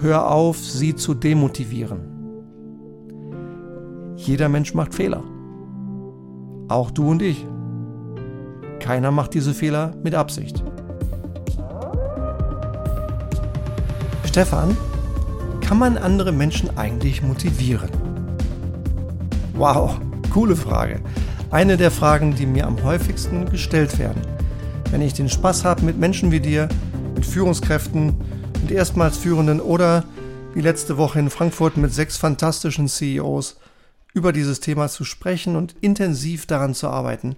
Hör auf, sie zu demotivieren. Jeder Mensch macht Fehler. Auch du und ich. Keiner macht diese Fehler mit Absicht. Stefan, kann man andere Menschen eigentlich motivieren? Wow, coole Frage. Eine der Fragen, die mir am häufigsten gestellt werden. Wenn ich den Spaß habe mit Menschen wie dir, mit Führungskräften, mit erstmals Führenden oder wie letzte Woche in Frankfurt mit sechs fantastischen CEOs über dieses Thema zu sprechen und intensiv daran zu arbeiten,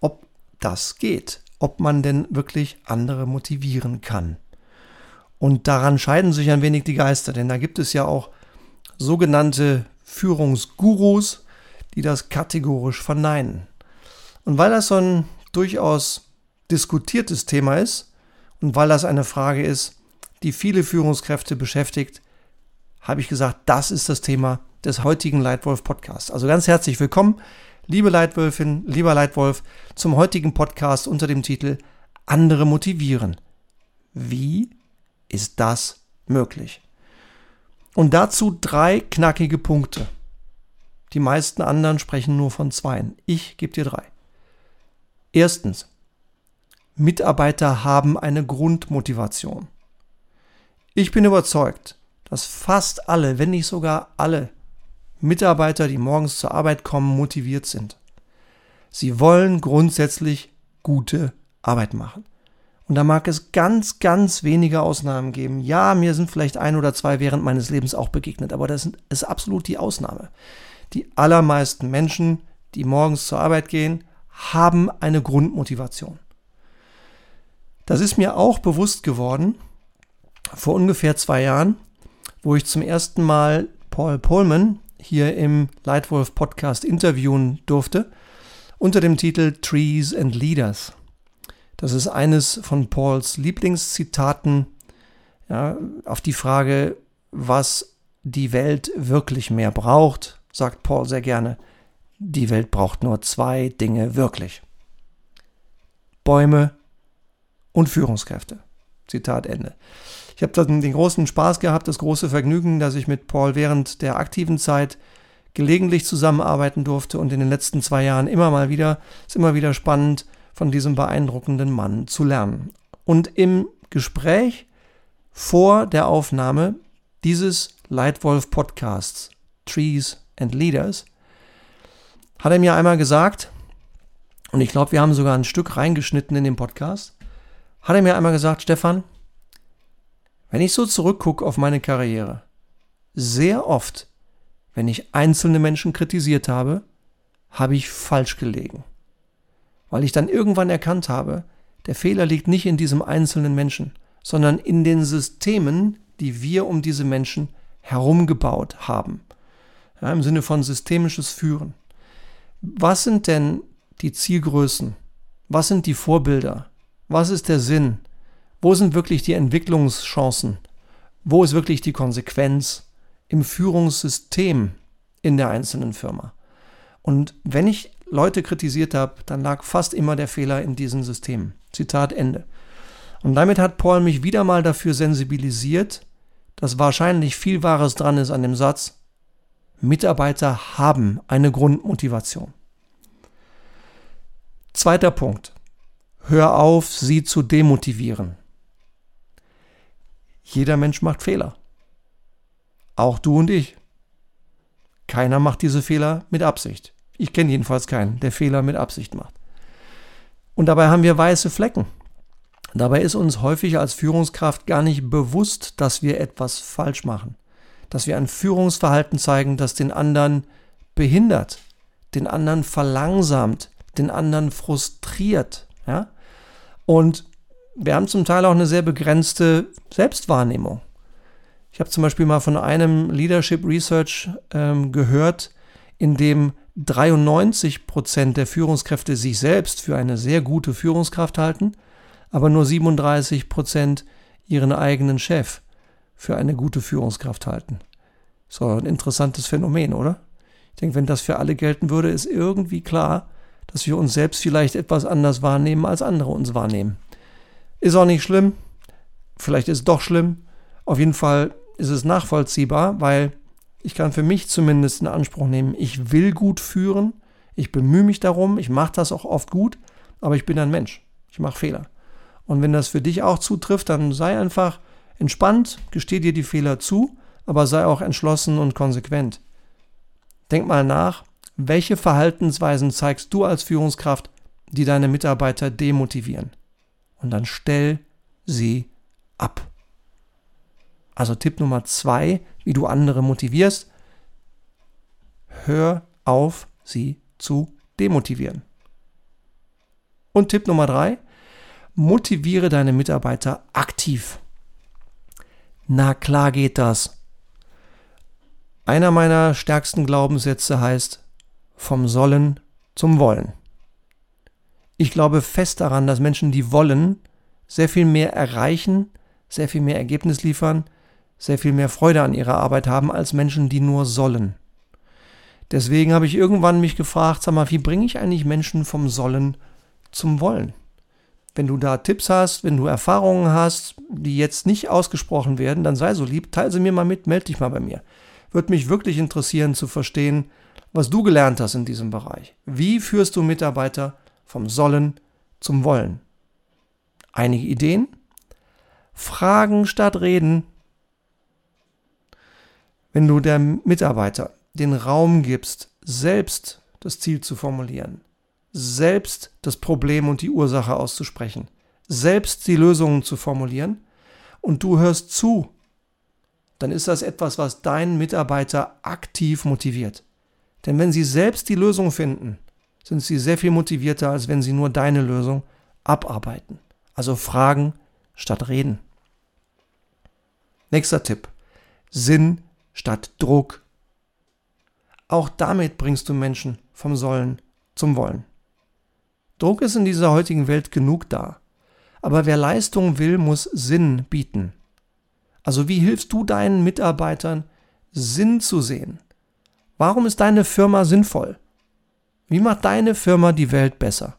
ob das geht, ob man denn wirklich andere motivieren kann. Und daran scheiden sich ein wenig die Geister, denn da gibt es ja auch sogenannte Führungsgurus, die das kategorisch verneinen. Und weil das so ein durchaus diskutiertes Thema ist und weil das eine Frage ist, die viele Führungskräfte beschäftigt, habe ich gesagt, das ist das Thema des heutigen Leitwolf Podcasts. Also ganz herzlich willkommen, liebe Leitwölfin, lieber Leitwolf, zum heutigen Podcast unter dem Titel Andere motivieren. Wie ist das möglich? Und dazu drei knackige Punkte. Die meisten anderen sprechen nur von zweien. Ich gebe dir drei. Erstens, Mitarbeiter haben eine Grundmotivation. Ich bin überzeugt, dass fast alle, wenn nicht sogar alle Mitarbeiter, die morgens zur Arbeit kommen, motiviert sind. Sie wollen grundsätzlich gute Arbeit machen. Und da mag es ganz, ganz wenige Ausnahmen geben. Ja, mir sind vielleicht ein oder zwei während meines Lebens auch begegnet, aber das ist absolut die Ausnahme. Die allermeisten Menschen, die morgens zur Arbeit gehen, haben eine Grundmotivation. Das ist mir auch bewusst geworden vor ungefähr zwei Jahren, wo ich zum ersten Mal Paul Pullman, hier im Lightwolf Podcast interviewen durfte, unter dem Titel Trees and Leaders. Das ist eines von Pauls Lieblingszitaten ja, auf die Frage, was die Welt wirklich mehr braucht, sagt Paul sehr gerne. Die Welt braucht nur zwei Dinge wirklich. Bäume und Führungskräfte. Zitat Ende. Ich habe den großen Spaß gehabt, das große Vergnügen, dass ich mit Paul während der aktiven Zeit gelegentlich zusammenarbeiten durfte und in den letzten zwei Jahren immer mal wieder, ist immer wieder spannend, von diesem beeindruckenden Mann zu lernen. Und im Gespräch vor der Aufnahme dieses Leitwolf Podcasts Trees and Leaders hat er mir einmal gesagt, und ich glaube, wir haben sogar ein Stück reingeschnitten in den Podcast, hat er mir einmal gesagt, Stefan, wenn ich so zurückgucke auf meine Karriere, sehr oft, wenn ich einzelne Menschen kritisiert habe, habe ich falsch gelegen. Weil ich dann irgendwann erkannt habe, der Fehler liegt nicht in diesem einzelnen Menschen, sondern in den Systemen, die wir um diese Menschen herumgebaut haben. Ja, Im Sinne von systemisches Führen. Was sind denn die Zielgrößen? Was sind die Vorbilder? Was ist der Sinn? Wo sind wirklich die Entwicklungschancen? Wo ist wirklich die Konsequenz im Führungssystem in der einzelnen Firma? Und wenn ich Leute kritisiert habe, dann lag fast immer der Fehler in diesen Systemen. Zitat Ende. Und damit hat Paul mich wieder mal dafür sensibilisiert, dass wahrscheinlich viel Wahres dran ist an dem Satz, Mitarbeiter haben eine Grundmotivation. Zweiter Punkt. Hör auf, sie zu demotivieren. Jeder Mensch macht Fehler. Auch du und ich. Keiner macht diese Fehler mit Absicht. Ich kenne jedenfalls keinen, der Fehler mit Absicht macht. Und dabei haben wir weiße Flecken. Dabei ist uns häufig als Führungskraft gar nicht bewusst, dass wir etwas falsch machen. Dass wir ein Führungsverhalten zeigen, das den anderen behindert, den anderen verlangsamt, den anderen frustriert. Ja? Und wir haben zum Teil auch eine sehr begrenzte Selbstwahrnehmung. Ich habe zum Beispiel mal von einem Leadership Research ähm, gehört, in dem 93 Prozent der Führungskräfte sich selbst für eine sehr gute Führungskraft halten, aber nur 37 Prozent ihren eigenen Chef für eine gute Führungskraft halten. So ein interessantes Phänomen, oder? Ich denke, wenn das für alle gelten würde, ist irgendwie klar, dass wir uns selbst vielleicht etwas anders wahrnehmen, als andere uns wahrnehmen. Ist auch nicht schlimm. Vielleicht ist es doch schlimm. Auf jeden Fall ist es nachvollziehbar, weil ich kann für mich zumindest in Anspruch nehmen, ich will gut führen, ich bemühe mich darum, ich mache das auch oft gut, aber ich bin ein Mensch, ich mache Fehler. Und wenn das für dich auch zutrifft, dann sei einfach entspannt, gesteh dir die Fehler zu, aber sei auch entschlossen und konsequent. Denk mal nach, welche Verhaltensweisen zeigst du als Führungskraft, die deine Mitarbeiter demotivieren? Und dann stell sie ab. Also Tipp Nummer zwei, wie du andere motivierst. Hör auf, sie zu demotivieren. Und Tipp Nummer drei, motiviere deine Mitarbeiter aktiv. Na klar geht das. Einer meiner stärksten Glaubenssätze heißt vom Sollen zum Wollen. Ich glaube fest daran, dass Menschen, die wollen, sehr viel mehr erreichen, sehr viel mehr Ergebnis liefern, sehr viel mehr Freude an ihrer Arbeit haben als Menschen, die nur sollen. Deswegen habe ich irgendwann mich gefragt, sag mal, wie bringe ich eigentlich Menschen vom Sollen zum Wollen? Wenn du da Tipps hast, wenn du Erfahrungen hast, die jetzt nicht ausgesprochen werden, dann sei so lieb, teile sie mir mal mit, melde dich mal bei mir. Würde mich wirklich interessieren zu verstehen, was du gelernt hast in diesem Bereich. Wie führst du Mitarbeiter vom Sollen zum Wollen? Einige Ideen? Fragen statt Reden. Wenn du der Mitarbeiter den Raum gibst, selbst das Ziel zu formulieren, selbst das Problem und die Ursache auszusprechen, selbst die Lösungen zu formulieren und du hörst zu, dann ist das etwas, was deinen Mitarbeiter aktiv motiviert. Denn wenn sie selbst die Lösung finden, sind sie sehr viel motivierter, als wenn sie nur deine Lösung abarbeiten. Also fragen statt reden. Nächster Tipp. Sinn statt Druck. Auch damit bringst du Menschen vom Sollen zum Wollen. Druck ist in dieser heutigen Welt genug da. Aber wer Leistung will, muss Sinn bieten. Also wie hilfst du deinen Mitarbeitern, Sinn zu sehen? Warum ist deine Firma sinnvoll? Wie macht deine Firma die Welt besser?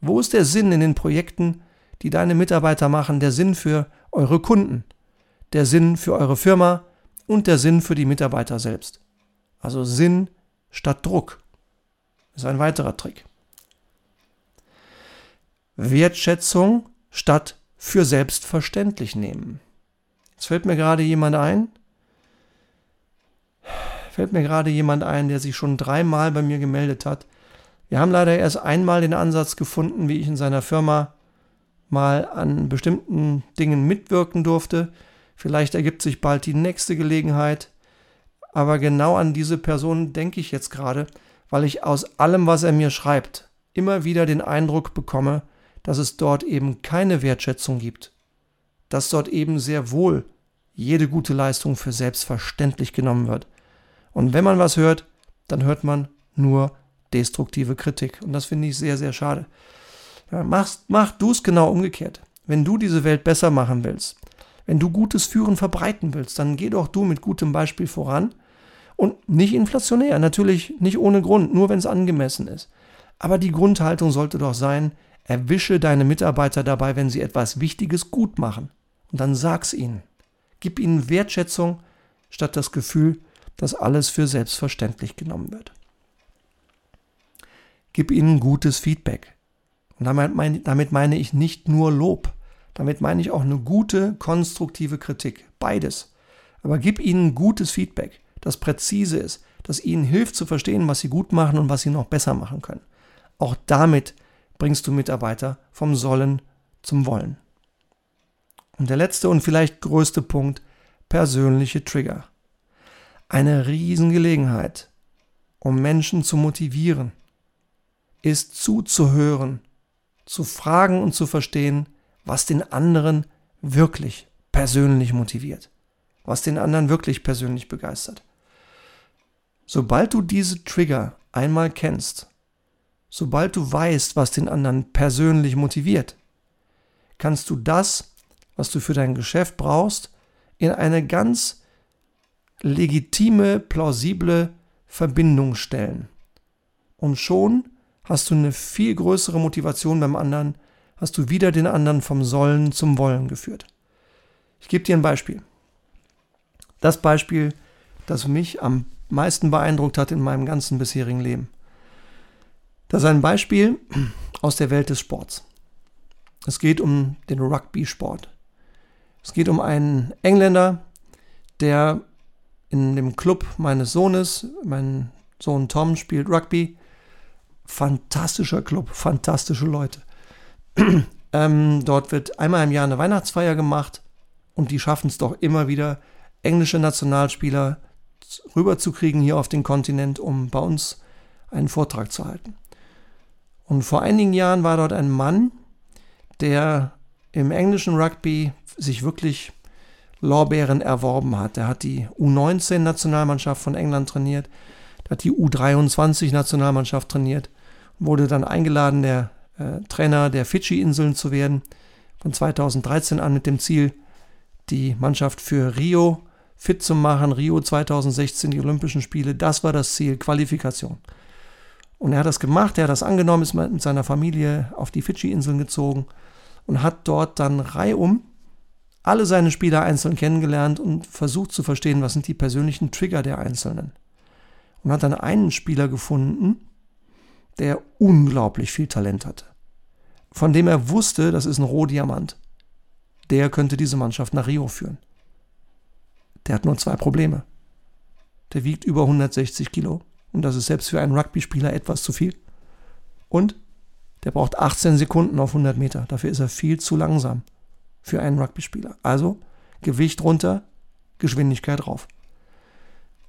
Wo ist der Sinn in den Projekten, die deine Mitarbeiter machen, der Sinn für eure Kunden, der Sinn für eure Firma und der Sinn für die Mitarbeiter selbst? Also Sinn statt Druck ist ein weiterer Trick. Wertschätzung statt für selbstverständlich nehmen. Jetzt fällt mir gerade jemand ein, fällt mir gerade jemand ein, der sich schon dreimal bei mir gemeldet hat. Wir haben leider erst einmal den Ansatz gefunden, wie ich in seiner Firma mal an bestimmten Dingen mitwirken durfte. Vielleicht ergibt sich bald die nächste Gelegenheit. Aber genau an diese Person denke ich jetzt gerade, weil ich aus allem, was er mir schreibt, immer wieder den Eindruck bekomme, dass es dort eben keine Wertschätzung gibt, dass dort eben sehr wohl jede gute Leistung für selbstverständlich genommen wird. Und wenn man was hört, dann hört man nur destruktive Kritik. Und das finde ich sehr, sehr schade. Ja, machst, mach du es genau umgekehrt. Wenn du diese Welt besser machen willst, wenn du gutes Führen verbreiten willst, dann geh doch du mit gutem Beispiel voran und nicht inflationär, natürlich nicht ohne Grund, nur wenn es angemessen ist. Aber die Grundhaltung sollte doch sein, Erwische deine Mitarbeiter dabei, wenn sie etwas Wichtiges gut machen. Und dann sag's ihnen. Gib ihnen Wertschätzung statt das Gefühl, dass alles für selbstverständlich genommen wird. Gib ihnen gutes Feedback. Und damit meine, damit meine ich nicht nur Lob. Damit meine ich auch eine gute, konstruktive Kritik. Beides. Aber gib ihnen gutes Feedback, das präzise ist, das ihnen hilft zu verstehen, was sie gut machen und was sie noch besser machen können. Auch damit bringst du Mitarbeiter vom Sollen zum Wollen. Und der letzte und vielleicht größte Punkt, persönliche Trigger. Eine Riesengelegenheit, um Menschen zu motivieren, ist zuzuhören, zu fragen und zu verstehen, was den anderen wirklich persönlich motiviert, was den anderen wirklich persönlich begeistert. Sobald du diese Trigger einmal kennst sobald du weißt, was den anderen persönlich motiviert, kannst du das, was du für dein Geschäft brauchst, in eine ganz legitime, plausible Verbindung stellen. Und schon hast du eine viel größere Motivation beim anderen, hast du wieder den anderen vom Sollen zum Wollen geführt. Ich gebe dir ein Beispiel. das Beispiel, das mich am meisten beeindruckt hat in meinem ganzen bisherigen Leben. Das ist ein Beispiel aus der Welt des Sports. Es geht um den Rugby-Sport. Es geht um einen Engländer, der in dem Club meines Sohnes, mein Sohn Tom spielt Rugby, fantastischer Club, fantastische Leute. ähm, dort wird einmal im Jahr eine Weihnachtsfeier gemacht und die schaffen es doch immer wieder, englische Nationalspieler rüberzukriegen hier auf den Kontinent, um bei uns einen Vortrag zu halten. Und vor einigen Jahren war dort ein Mann, der im englischen Rugby sich wirklich Lorbeeren erworben hat. Er hat die U19-Nationalmannschaft von England trainiert, er hat die U23-Nationalmannschaft trainiert, wurde dann eingeladen, der äh, Trainer der Fidschi-Inseln zu werden, von 2013 an mit dem Ziel, die Mannschaft für Rio fit zu machen. Rio 2016, die Olympischen Spiele, das war das Ziel, Qualifikation. Und er hat das gemacht, er hat das angenommen, ist mit seiner Familie auf die Fidschi-Inseln gezogen und hat dort dann reihum alle seine Spieler einzeln kennengelernt und versucht zu verstehen, was sind die persönlichen Trigger der Einzelnen. Und hat dann einen Spieler gefunden, der unglaublich viel Talent hatte. Von dem er wusste, das ist ein Rohdiamant. Der könnte diese Mannschaft nach Rio führen. Der hat nur zwei Probleme. Der wiegt über 160 Kilo. Und das ist selbst für einen Rugby-Spieler etwas zu viel. Und der braucht 18 Sekunden auf 100 Meter. Dafür ist er viel zu langsam für einen Rugby-Spieler. Also Gewicht runter, Geschwindigkeit rauf.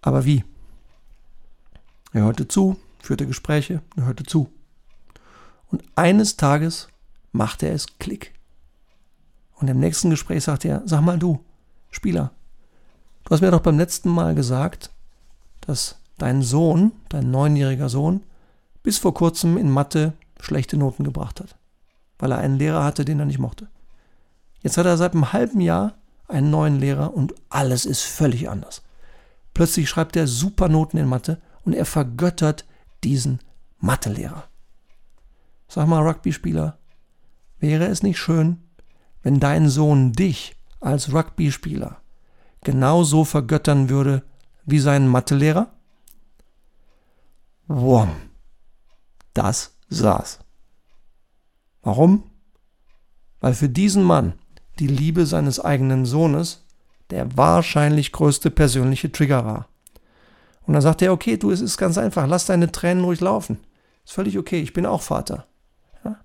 Aber wie? Er hörte zu, führte Gespräche, er hörte zu. Und eines Tages machte es Klick. Und im nächsten Gespräch sagte er, sag mal du, Spieler, du hast mir doch beim letzten Mal gesagt, dass dein Sohn, dein neunjähriger Sohn, bis vor kurzem in Mathe schlechte Noten gebracht hat, weil er einen Lehrer hatte, den er nicht mochte. Jetzt hat er seit einem halben Jahr einen neuen Lehrer und alles ist völlig anders. Plötzlich schreibt er super Noten in Mathe und er vergöttert diesen Mathelehrer. Sag mal, Rugby-Spieler, wäre es nicht schön, wenn dein Sohn dich als Rugby-Spieler genauso vergöttern würde wie seinen Mathelehrer? Wom. Das saß. Warum? Weil für diesen Mann die Liebe seines eigenen Sohnes der wahrscheinlich größte persönliche Trigger war. Und dann sagt er, okay, du, es ist ganz einfach, lass deine Tränen ruhig laufen. Ist völlig okay, ich bin auch Vater. Ja?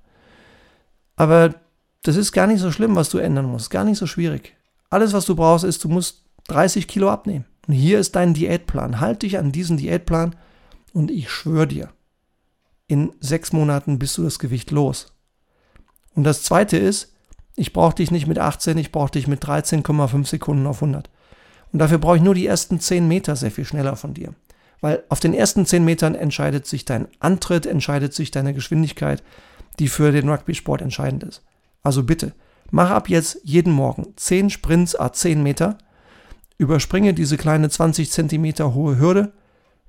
Aber das ist gar nicht so schlimm, was du ändern musst. Gar nicht so schwierig. Alles, was du brauchst, ist, du musst 30 Kilo abnehmen. Und hier ist dein Diätplan. Halt dich an diesen Diätplan und ich schwöre dir, in sechs Monaten bist du das Gewicht los. Und das zweite ist, ich brauche dich nicht mit 18, ich brauche dich mit 13,5 Sekunden auf 100. Und dafür brauche ich nur die ersten 10 Meter sehr viel schneller von dir. Weil auf den ersten 10 Metern entscheidet sich dein Antritt, entscheidet sich deine Geschwindigkeit, die für den Rugby-Sport entscheidend ist. Also bitte, mach ab jetzt jeden Morgen 10 Sprints a 10 Meter, überspringe diese kleine 20 Zentimeter hohe Hürde,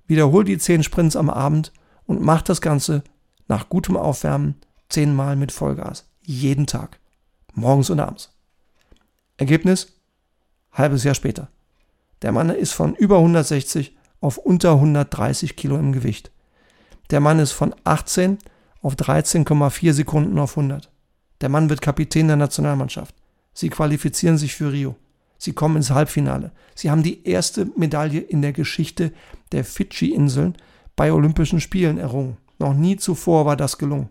wiederhol die 10 Sprints am Abend und mach das Ganze nach gutem Aufwärmen 10 Mal mit Vollgas. Jeden Tag. Morgens und abends. Ergebnis? Halbes Jahr später. Der Mann ist von über 160 auf unter 130 Kilo im Gewicht. Der Mann ist von 18 auf 13,4 Sekunden auf 100. Der Mann wird Kapitän der Nationalmannschaft. Sie qualifizieren sich für Rio. Sie kommen ins Halbfinale. Sie haben die erste Medaille in der Geschichte der Fidschi-Inseln bei Olympischen Spielen errungen. Noch nie zuvor war das gelungen.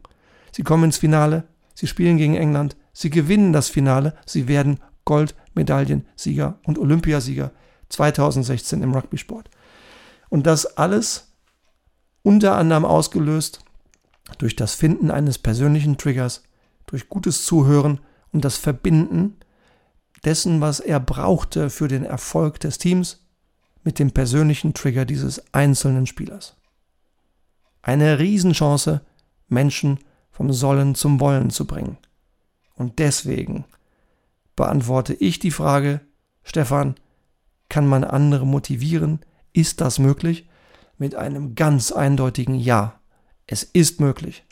Sie kommen ins Finale, sie spielen gegen England, sie gewinnen das Finale, sie werden Goldmedaillensieger und Olympiasieger 2016 im Rugby-Sport. Und das alles unter anderem ausgelöst durch das Finden eines persönlichen Triggers, durch gutes Zuhören und das Verbinden dessen, was er brauchte für den Erfolg des Teams, mit dem persönlichen Trigger dieses einzelnen Spielers. Eine Riesenchance, Menschen vom Sollen zum Wollen zu bringen. Und deswegen beantworte ich die Frage, Stefan, kann man andere motivieren? Ist das möglich? Mit einem ganz eindeutigen Ja. Es ist möglich.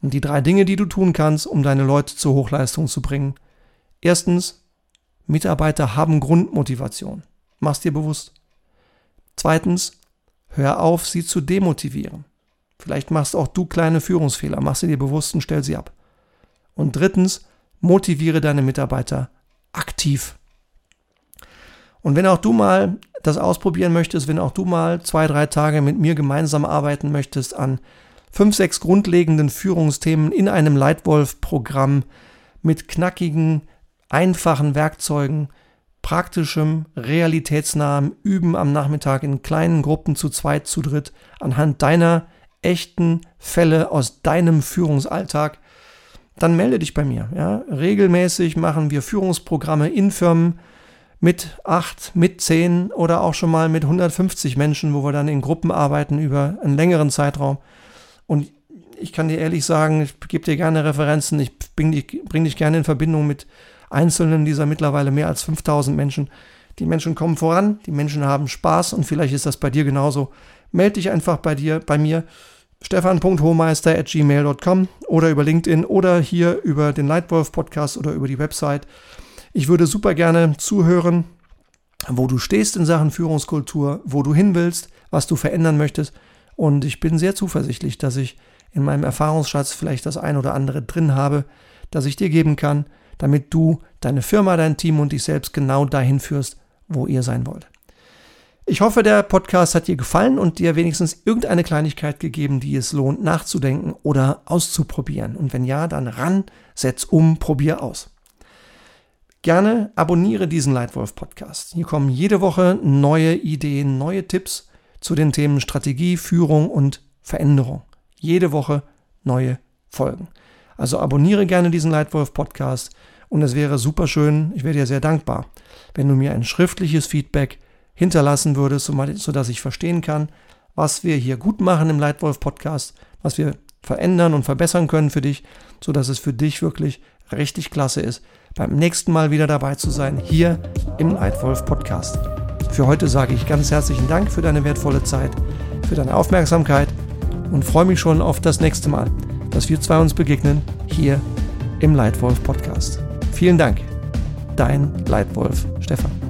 Und die drei Dinge, die du tun kannst, um deine Leute zur Hochleistung zu bringen. Erstens, Mitarbeiter haben Grundmotivation. Mach's dir bewusst. Zweitens, hör auf, sie zu demotivieren. Vielleicht machst auch du kleine Führungsfehler, mach sie dir bewusst und stell sie ab. Und drittens, motiviere deine Mitarbeiter aktiv. Und wenn auch du mal das ausprobieren möchtest, wenn auch du mal zwei, drei Tage mit mir gemeinsam arbeiten möchtest an fünf, sechs grundlegenden Führungsthemen in einem Leitwolf-Programm mit knackigen, einfachen Werkzeugen, praktischem, realitätsnahem Üben am Nachmittag in kleinen Gruppen zu zweit, zu dritt, anhand deiner echten Fälle aus deinem Führungsalltag, dann melde dich bei mir. Ja? Regelmäßig machen wir Führungsprogramme in Firmen mit acht, mit zehn oder auch schon mal mit 150 Menschen, wo wir dann in Gruppen arbeiten über einen längeren Zeitraum. Und ich kann dir ehrlich sagen, ich gebe dir gerne Referenzen, ich bringe dich, bring dich gerne in Verbindung mit Einzelnen dieser mittlerweile mehr als 5000 Menschen. Die Menschen kommen voran, die Menschen haben Spaß und vielleicht ist das bei dir genauso. Meld dich einfach bei dir, bei mir, stefan.hohmeister.gmail.com oder über LinkedIn oder hier über den Lightwolf Podcast oder über die Website. Ich würde super gerne zuhören, wo du stehst in Sachen Führungskultur, wo du hin willst, was du verändern möchtest. Und ich bin sehr zuversichtlich, dass ich in meinem Erfahrungsschatz vielleicht das ein oder andere drin habe, das ich dir geben kann, damit du deine Firma, dein Team und dich selbst genau dahin führst, wo ihr sein wollt. Ich hoffe, der Podcast hat dir gefallen und dir wenigstens irgendeine Kleinigkeit gegeben, die es lohnt nachzudenken oder auszuprobieren. Und wenn ja, dann ran, setz um, probier aus. Gerne abonniere diesen Leitwolf Podcast. Hier kommen jede Woche neue Ideen, neue Tipps zu den Themen Strategie, Führung und Veränderung. Jede Woche neue Folgen. Also abonniere gerne diesen Leitwolf Podcast und es wäre super schön, ich wäre dir sehr dankbar, wenn du mir ein schriftliches Feedback hinterlassen würdest, sodass ich verstehen kann, was wir hier gut machen im Leitwolf Podcast, was wir verändern und verbessern können für dich, sodass es für dich wirklich richtig klasse ist, beim nächsten Mal wieder dabei zu sein, hier im Leitwolf Podcast. Für heute sage ich ganz herzlichen Dank für deine wertvolle Zeit, für deine Aufmerksamkeit und freue mich schon auf das nächste Mal dass wir zwei uns begegnen hier im Leitwolf Podcast. Vielen Dank. Dein Leitwolf Stefan.